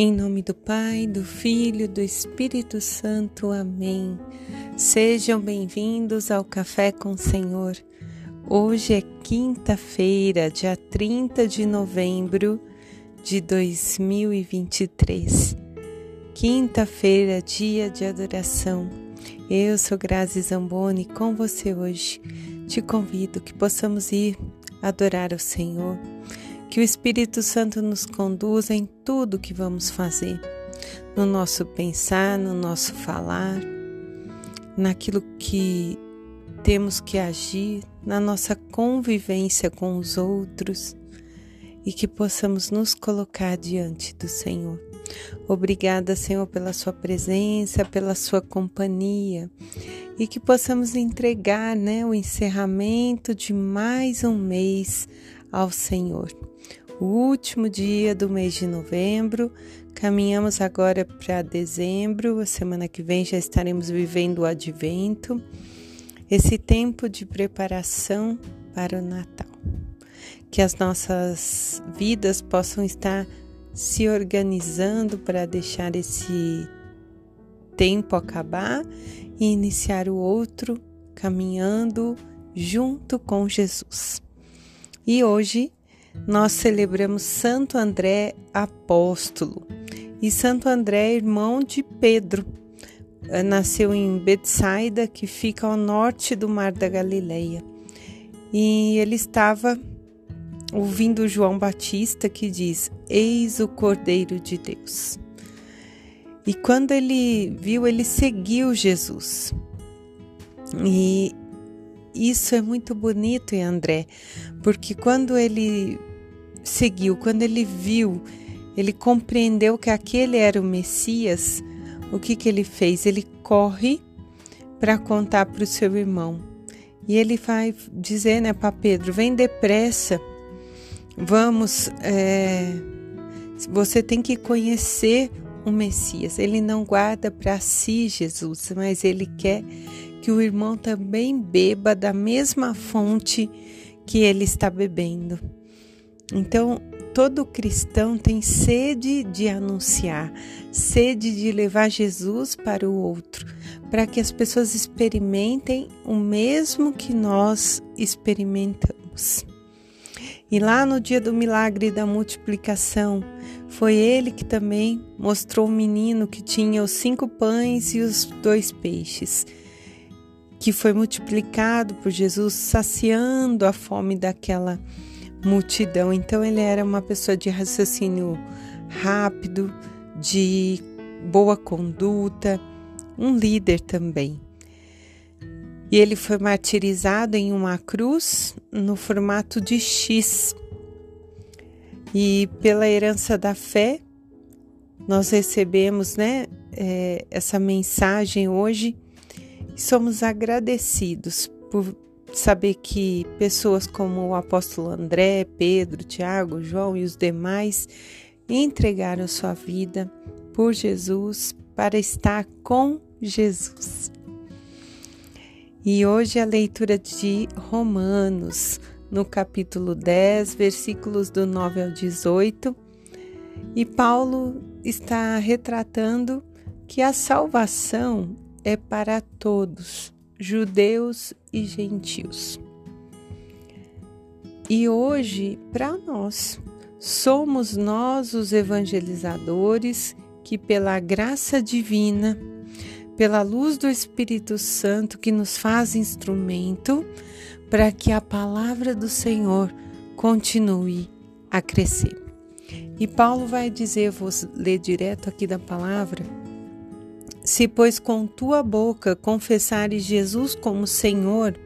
Em nome do Pai, do Filho, do Espírito Santo. Amém. Sejam bem-vindos ao Café com o Senhor. Hoje é quinta-feira, dia 30 de novembro de 2023. Quinta-feira, dia de adoração. Eu sou Grazi Zamboni com você hoje. Te convido que possamos ir adorar o Senhor que o Espírito Santo nos conduza em tudo que vamos fazer, no nosso pensar, no nosso falar, naquilo que temos que agir, na nossa convivência com os outros e que possamos nos colocar diante do Senhor. Obrigada, Senhor, pela Sua presença, pela Sua companhia e que possamos entregar né, o encerramento de mais um mês ao Senhor o último dia do mês de novembro. Caminhamos agora para dezembro, a semana que vem já estaremos vivendo o advento, esse tempo de preparação para o Natal. Que as nossas vidas possam estar se organizando para deixar esse tempo acabar e iniciar o outro caminhando junto com Jesus. E hoje nós celebramos Santo André apóstolo e Santo André irmão de Pedro. Eh, nasceu em Betsaida, que fica ao norte do Mar da Galileia. E ele estava ouvindo João Batista que diz: Eis o Cordeiro de Deus. E quando ele viu, ele seguiu Jesus. E isso é muito bonito em André, porque quando ele seguiu, quando ele viu, ele compreendeu que aquele era o Messias, o que, que ele fez? Ele corre para contar para o seu irmão. E ele vai dizer né, para Pedro: vem depressa, vamos, é, você tem que conhecer o Messias. Ele não guarda para si Jesus, mas ele quer que o irmão também beba da mesma fonte que ele está bebendo. Então, todo cristão tem sede de anunciar, sede de levar Jesus para o outro, para que as pessoas experimentem o mesmo que nós experimentamos. E lá no dia do milagre da multiplicação, foi ele que também mostrou o menino que tinha os cinco pães e os dois peixes, que foi multiplicado por Jesus, saciando a fome daquela multidão. Então ele era uma pessoa de raciocínio rápido, de boa conduta, um líder também. E ele foi martirizado em uma cruz no formato de X. E pela herança da fé, nós recebemos né, é, essa mensagem hoje e somos agradecidos por saber que pessoas como o apóstolo André, Pedro, Tiago, João e os demais entregaram sua vida por Jesus para estar com Jesus. E hoje a leitura de Romanos, no capítulo 10, versículos do 9 ao 18. E Paulo está retratando que a salvação é para todos judeus e gentios. E hoje, para nós, somos nós os evangelizadores que, pela graça divina, pela luz do Espírito Santo que nos faz instrumento para que a palavra do Senhor continue a crescer. E Paulo vai dizer, vou ler direto aqui da palavra, se, pois, com tua boca confessares Jesus como Senhor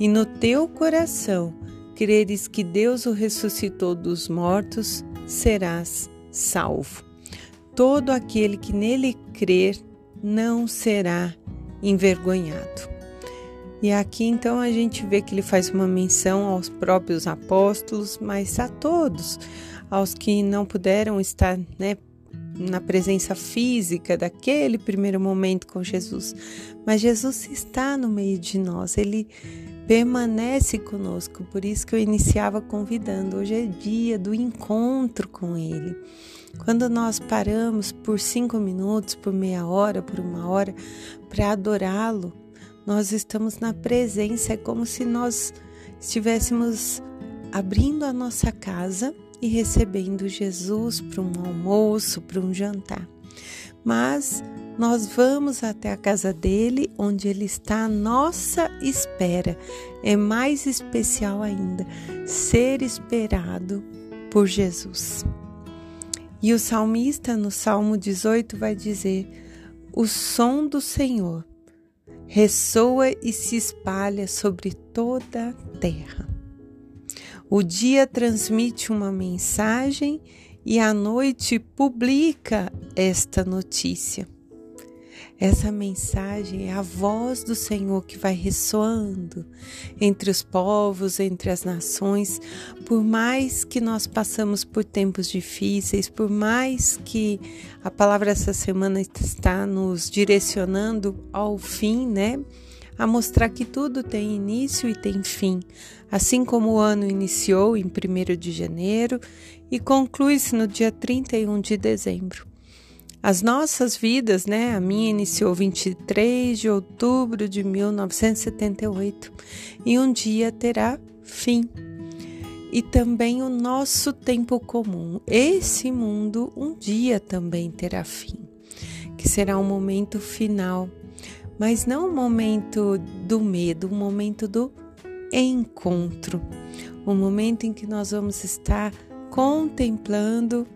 e no teu coração creres que Deus o ressuscitou dos mortos, serás salvo. Todo aquele que nele crer não será envergonhado. E aqui então a gente vê que ele faz uma menção aos próprios apóstolos, mas a todos, aos que não puderam estar né, na presença física daquele primeiro momento com Jesus, mas Jesus está no meio de nós, ele permanece conosco. Por isso que eu iniciava convidando. Hoje é dia do encontro com Ele. Quando nós paramos por cinco minutos, por meia hora, por uma hora, para adorá-lo, nós estamos na presença. É como se nós estivéssemos abrindo a nossa casa e recebendo Jesus para um almoço, para um jantar. Mas nós vamos até a casa dele, onde ele está à nossa espera. É mais especial ainda ser esperado por Jesus. E o salmista, no Salmo 18, vai dizer: O som do Senhor ressoa e se espalha sobre toda a terra. O dia transmite uma mensagem e a noite publica esta notícia. Essa mensagem é a voz do Senhor que vai ressoando entre os povos, entre as nações, por mais que nós passamos por tempos difíceis, por mais que a palavra essa semana está nos direcionando ao fim, né? A mostrar que tudo tem início e tem fim, assim como o ano iniciou em 1 de janeiro e conclui-se no dia 31 de dezembro. As nossas vidas, né? A minha iniciou 23 de outubro de 1978 e um dia terá fim. E também o nosso tempo comum. Esse mundo um dia também terá fim, que será um momento final, mas não um momento do medo, um momento do encontro, um momento em que nós vamos estar contemplando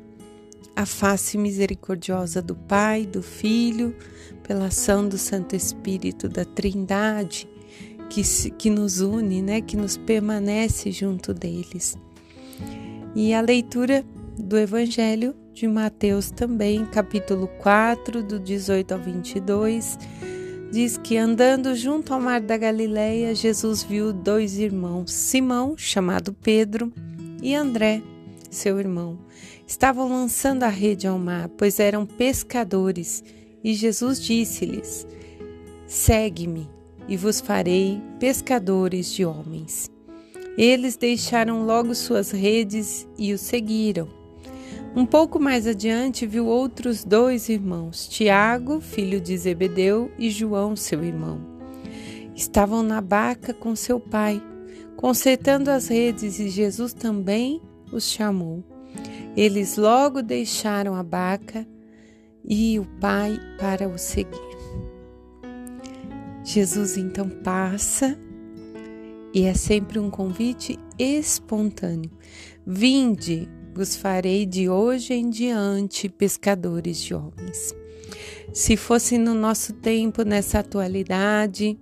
a face misericordiosa do Pai, do Filho, pela ação do Santo Espírito, da Trindade, que, que nos une, né, que nos permanece junto deles. E a leitura do Evangelho de Mateus também, capítulo 4, do 18 ao 22, diz que andando junto ao mar da Galileia, Jesus viu dois irmãos, Simão, chamado Pedro, e André, seu irmão estavam lançando a rede ao mar, pois eram pescadores, e Jesus disse-lhes: Segue-me, e vos farei pescadores de homens. Eles deixaram logo suas redes e o seguiram. Um pouco mais adiante, viu outros dois irmãos, Tiago, filho de Zebedeu, e João, seu irmão. Estavam na barca com seu pai, consertando as redes, e Jesus também os chamou. Eles logo deixaram a barca e o pai para o seguir. Jesus então passa e é sempre um convite espontâneo. Vinde, vos farei de hoje em diante pescadores de homens. Se fosse no nosso tempo, nessa atualidade,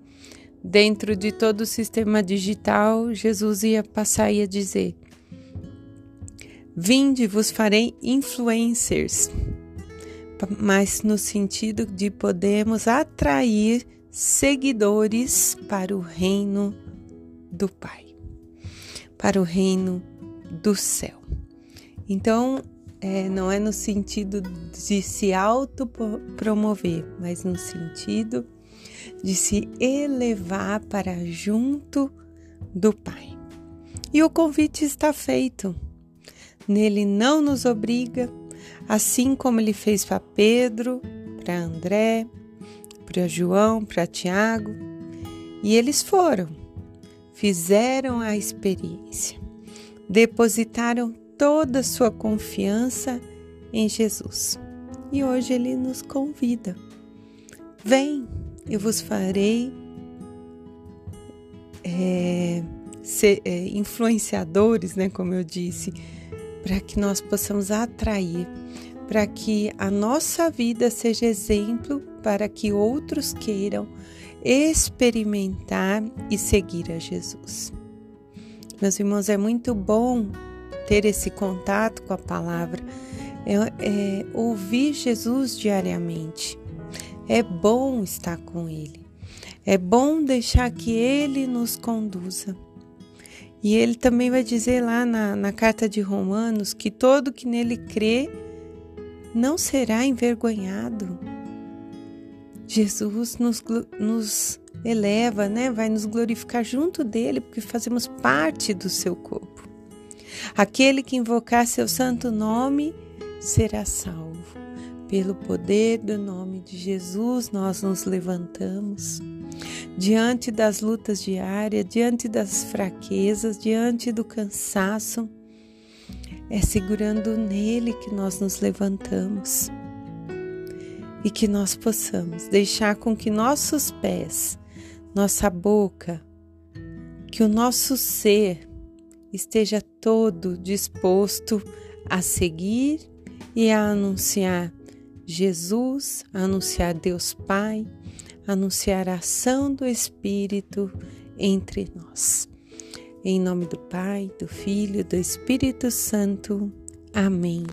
dentro de todo o sistema digital, Jesus ia passar e ia dizer: Vinde, vos farei influencers, mas no sentido de podermos atrair seguidores para o reino do Pai, para o reino do céu. Então, é, não é no sentido de se autopromover, mas no sentido de se elevar para junto do Pai. E o convite está feito. Nele não nos obriga, assim como ele fez para Pedro, para André, para João, para Tiago. E eles foram, fizeram a experiência, depositaram toda a sua confiança em Jesus. E hoje ele nos convida: vem, eu vos farei é, ser, é, influenciadores, né? Como eu disse para que nós possamos atrair, para que a nossa vida seja exemplo para que outros queiram experimentar e seguir a Jesus. Meus irmãos, é muito bom ter esse contato com a palavra, é, é ouvir Jesus diariamente. É bom estar com Ele. É bom deixar que Ele nos conduza. E ele também vai dizer lá na, na carta de Romanos que todo que nele crê não será envergonhado. Jesus nos, nos eleva, né? Vai nos glorificar junto dele, porque fazemos parte do seu corpo. Aquele que invocar seu santo nome será salvo. Pelo poder do nome de Jesus, nós nos levantamos. Diante das lutas diárias, diante das fraquezas, diante do cansaço, é segurando nele que nós nos levantamos e que nós possamos deixar com que nossos pés, nossa boca, que o nosso ser esteja todo disposto a seguir e a anunciar Jesus, anunciar Deus Pai, anunciar a ação do Espírito entre nós. Em nome do Pai, do Filho do Espírito Santo. Amém.